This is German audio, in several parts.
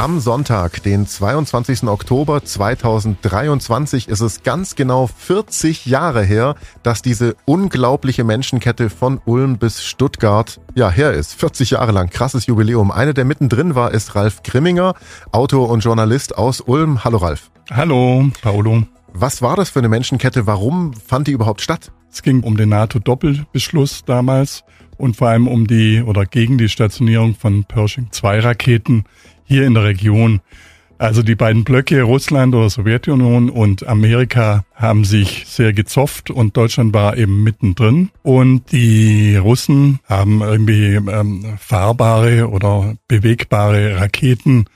Am Sonntag, den 22. Oktober 2023, ist es ganz genau 40 Jahre her, dass diese unglaubliche Menschenkette von Ulm bis Stuttgart ja her ist. 40 Jahre lang, krasses Jubiläum. Eine, der mittendrin war, ist Ralf Grimminger, Autor und Journalist aus Ulm. Hallo Ralf. Hallo, Paolo. Was war das für eine Menschenkette? Warum fand die überhaupt statt? Es ging um den NATO-Doppelbeschluss damals und vor allem um die oder gegen die Stationierung von Pershing-2-Raketen hier in der Region. Also die beiden Blöcke Russland oder Sowjetunion und Amerika haben sich sehr gezofft und Deutschland war eben mittendrin. Und die Russen haben irgendwie ähm, fahrbare oder bewegbare Raketen,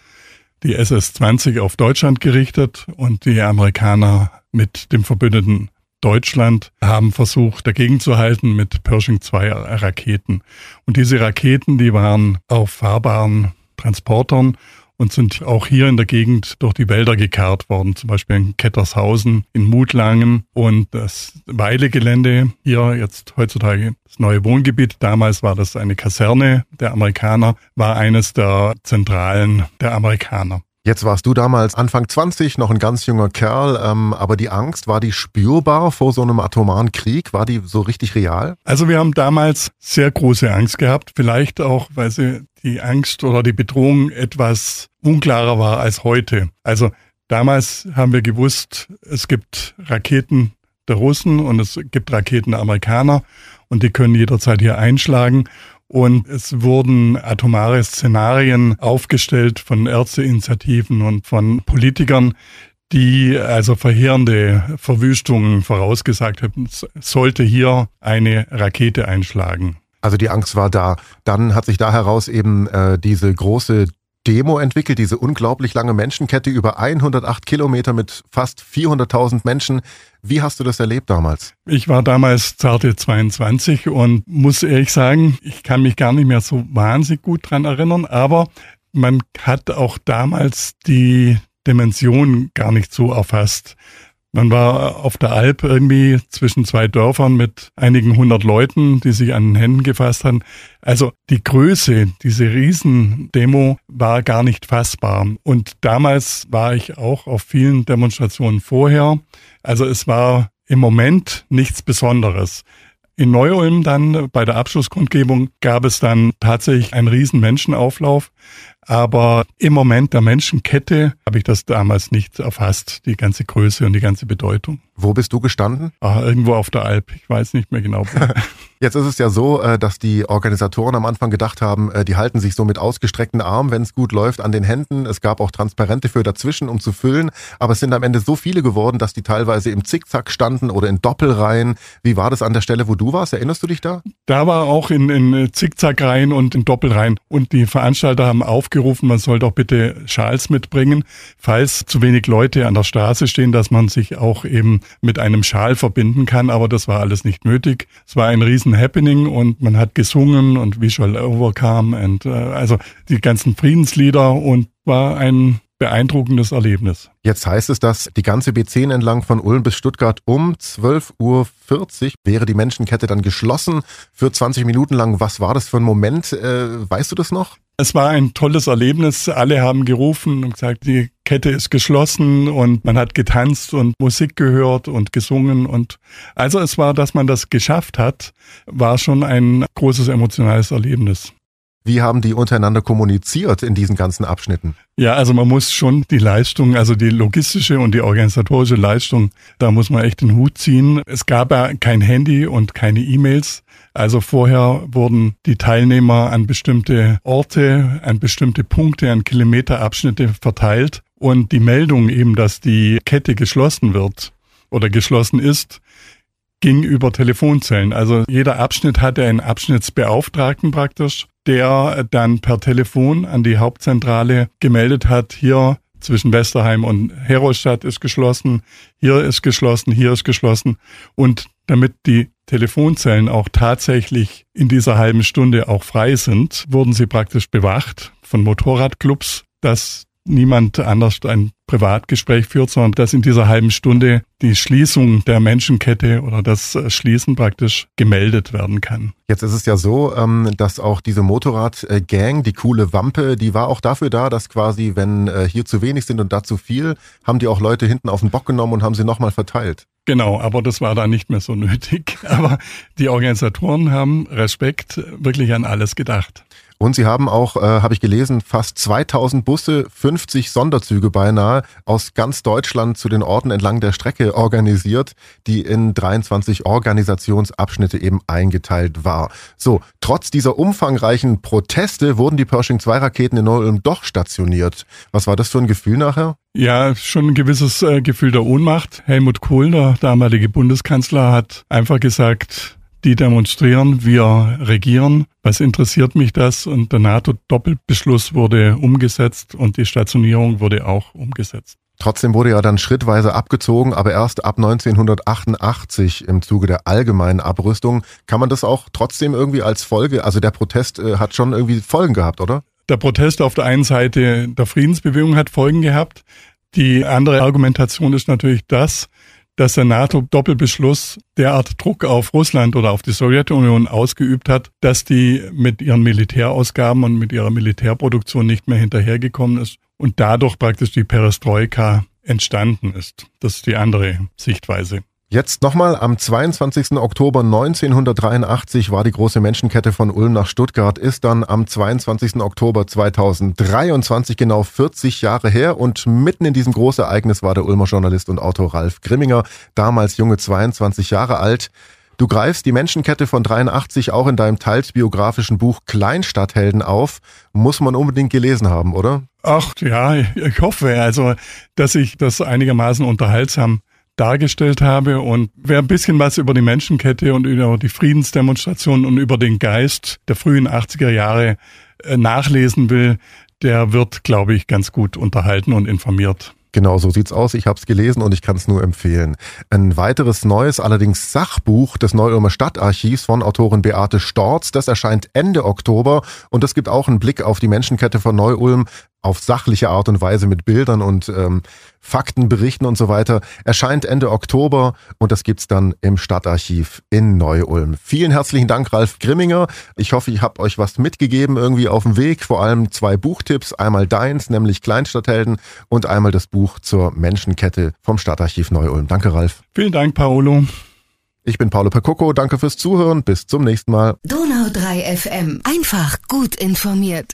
die SS-20 auf Deutschland gerichtet und die Amerikaner mit dem Verbündeten Deutschland haben versucht, dagegen zu halten mit Pershing 2 Raketen. Und diese Raketen, die waren auf fahrbaren Transportern und sind auch hier in der Gegend durch die Wälder gekarrt worden, zum Beispiel in Kettershausen, in Mutlangen und das Weilegelände hier jetzt heutzutage das neue Wohngebiet. Damals war das eine Kaserne der Amerikaner, war eines der Zentralen der Amerikaner. Jetzt warst du damals Anfang 20, noch ein ganz junger Kerl, ähm, aber die Angst, war die spürbar vor so einem atomaren Krieg? War die so richtig real? Also wir haben damals sehr große Angst gehabt, vielleicht auch, weil sie die Angst oder die Bedrohung etwas unklarer war als heute. Also damals haben wir gewusst, es gibt Raketen der Russen und es gibt Raketen der Amerikaner und die können jederzeit hier einschlagen. Und es wurden atomare Szenarien aufgestellt von Ärzteinitiativen und von Politikern, die also verheerende Verwüstungen vorausgesagt haben, sollte hier eine Rakete einschlagen. Also die Angst war da. Dann hat sich da heraus eben äh, diese große Demo entwickelt, diese unglaublich lange Menschenkette über 108 Kilometer mit fast 400.000 Menschen. Wie hast du das erlebt damals? Ich war damals zarte 22 und muss ehrlich sagen, ich kann mich gar nicht mehr so wahnsinnig gut dran erinnern, aber man hat auch damals die Dimension gar nicht so erfasst. Man war auf der Alp irgendwie zwischen zwei Dörfern mit einigen hundert Leuten, die sich an den Händen gefasst haben. Also die Größe, diese Riesendemo war gar nicht fassbar. Und damals war ich auch auf vielen Demonstrationen vorher. Also es war im Moment nichts Besonderes. In Neu-Ulm dann bei der Abschlusskundgebung gab es dann tatsächlich einen riesen Menschenauflauf. Aber im Moment der Menschenkette habe ich das damals nicht erfasst, die ganze Größe und die ganze Bedeutung. Wo bist du gestanden? Ah, irgendwo auf der Alp. Ich weiß nicht mehr genau. Jetzt ist es ja so, äh, dass die Organisatoren am Anfang gedacht haben, äh, die halten sich so mit ausgestreckten Armen, wenn es gut läuft, an den Händen. Es gab auch Transparente für dazwischen, um zu füllen. Aber es sind am Ende so viele geworden, dass die teilweise im Zickzack standen oder in Doppelreihen. Wie war das an der Stelle, wo du warst? Erinnerst du dich da? Da war auch in, in Zickzackreihen und in Doppelreihen. Und die Veranstalter haben aufgerufen, man soll doch bitte Schals mitbringen, falls zu wenig Leute an der Straße stehen, dass man sich auch eben mit einem Schal verbinden kann, aber das war alles nicht nötig. Es war ein riesen Happening und man hat gesungen und Visual Overcome und äh, also die ganzen Friedenslieder und war ein beeindruckendes Erlebnis. Jetzt heißt es, dass die ganze B10 entlang von Ulm bis Stuttgart um 12.40 Uhr wäre die Menschenkette dann geschlossen für 20 Minuten lang. Was war das für ein Moment? Äh, weißt du das noch? Es war ein tolles Erlebnis. Alle haben gerufen und gesagt, die Kette ist geschlossen und man hat getanzt und Musik gehört und gesungen und also es war, dass man das geschafft hat, war schon ein großes emotionales Erlebnis. Wie haben die untereinander kommuniziert in diesen ganzen Abschnitten? Ja, also man muss schon die Leistung, also die logistische und die organisatorische Leistung, da muss man echt den Hut ziehen. Es gab ja kein Handy und keine E-Mails. Also vorher wurden die Teilnehmer an bestimmte Orte, an bestimmte Punkte, an Kilometerabschnitte verteilt. Und die Meldung eben, dass die Kette geschlossen wird oder geschlossen ist, ging über Telefonzellen. Also jeder Abschnitt hatte einen Abschnittsbeauftragten praktisch der dann per Telefon an die Hauptzentrale gemeldet hat, hier zwischen Westerheim und Herolstadt ist geschlossen, hier ist geschlossen, hier ist geschlossen. Und damit die Telefonzellen auch tatsächlich in dieser halben Stunde auch frei sind, wurden sie praktisch bewacht von Motorradclubs, dass niemand anders ein Privatgespräch führt, sondern dass in dieser halben Stunde die Schließung der Menschenkette oder das Schließen praktisch gemeldet werden kann. Jetzt ist es ja so, ähm, dass auch diese Motorradgang, die coole Wampe, die war auch dafür da, dass quasi, wenn äh, hier zu wenig sind und da zu viel, haben die auch Leute hinten auf den Bock genommen und haben sie nochmal verteilt. Genau, aber das war da nicht mehr so nötig. Aber die Organisatoren haben Respekt wirklich an alles gedacht. Und sie haben auch, äh, habe ich gelesen, fast 2000 Busse, 50 Sonderzüge beinahe aus ganz Deutschland zu den Orten entlang der Strecke organisiert, die in 23 Organisationsabschnitte eben eingeteilt war. So, trotz dieser umfangreichen Proteste wurden die Pershing 2 Raketen in Neu-Ulm doch stationiert. Was war das für ein Gefühl nachher? Ja, schon ein gewisses äh, Gefühl der Ohnmacht. Helmut Kohl, der damalige Bundeskanzler, hat einfach gesagt, die demonstrieren, wir regieren. Was interessiert mich das? Und der NATO-Doppelbeschluss wurde umgesetzt und die Stationierung wurde auch umgesetzt. Trotzdem wurde ja dann schrittweise abgezogen, aber erst ab 1988 im Zuge der allgemeinen Abrüstung. Kann man das auch trotzdem irgendwie als Folge, also der Protest äh, hat schon irgendwie Folgen gehabt, oder? Der Protest auf der einen Seite der Friedensbewegung hat Folgen gehabt. Die andere Argumentation ist natürlich das, dass der NATO-Doppelbeschluss derart Druck auf Russland oder auf die Sowjetunion ausgeübt hat, dass die mit ihren Militärausgaben und mit ihrer Militärproduktion nicht mehr hinterhergekommen ist und dadurch praktisch die Perestroika entstanden ist. Das ist die andere Sichtweise. Jetzt nochmal, am 22. Oktober 1983 war die große Menschenkette von Ulm nach Stuttgart, ist dann am 22. Oktober 2023 genau 40 Jahre her und mitten in diesem Großereignis war der Ulmer Journalist und Autor Ralf Grimminger, damals junge 22 Jahre alt. Du greifst die Menschenkette von 83 auch in deinem teils biografischen Buch Kleinstadthelden auf. Muss man unbedingt gelesen haben, oder? Ach ja, ich hoffe also, dass ich das einigermaßen unterhaltsam dargestellt habe. Und wer ein bisschen was über die Menschenkette und über die Friedensdemonstrationen und über den Geist der frühen 80er Jahre äh, nachlesen will, der wird, glaube ich, ganz gut unterhalten und informiert. Genau, so sieht's aus. Ich habe es gelesen und ich kann es nur empfehlen. Ein weiteres neues, allerdings Sachbuch des Neu-Ulmer Stadtarchivs von Autorin Beate Storz, das erscheint Ende Oktober und das gibt auch einen Blick auf die Menschenkette von Neu-Ulm auf sachliche Art und Weise mit Bildern und ähm, Faktenberichten und so weiter, erscheint Ende Oktober und das gibt's dann im Stadtarchiv in Neu-Ulm. Vielen herzlichen Dank, Ralf Grimminger. Ich hoffe, ich habe euch was mitgegeben irgendwie auf dem Weg. Vor allem zwei Buchtipps. Einmal deins, nämlich Kleinstadthelden und einmal das Buch zur Menschenkette vom Stadtarchiv Neu-Ulm. Danke, Ralf. Vielen Dank, Paolo. Ich bin Paolo Percocco. Danke fürs Zuhören. Bis zum nächsten Mal. Donau 3 FM. Einfach gut informiert.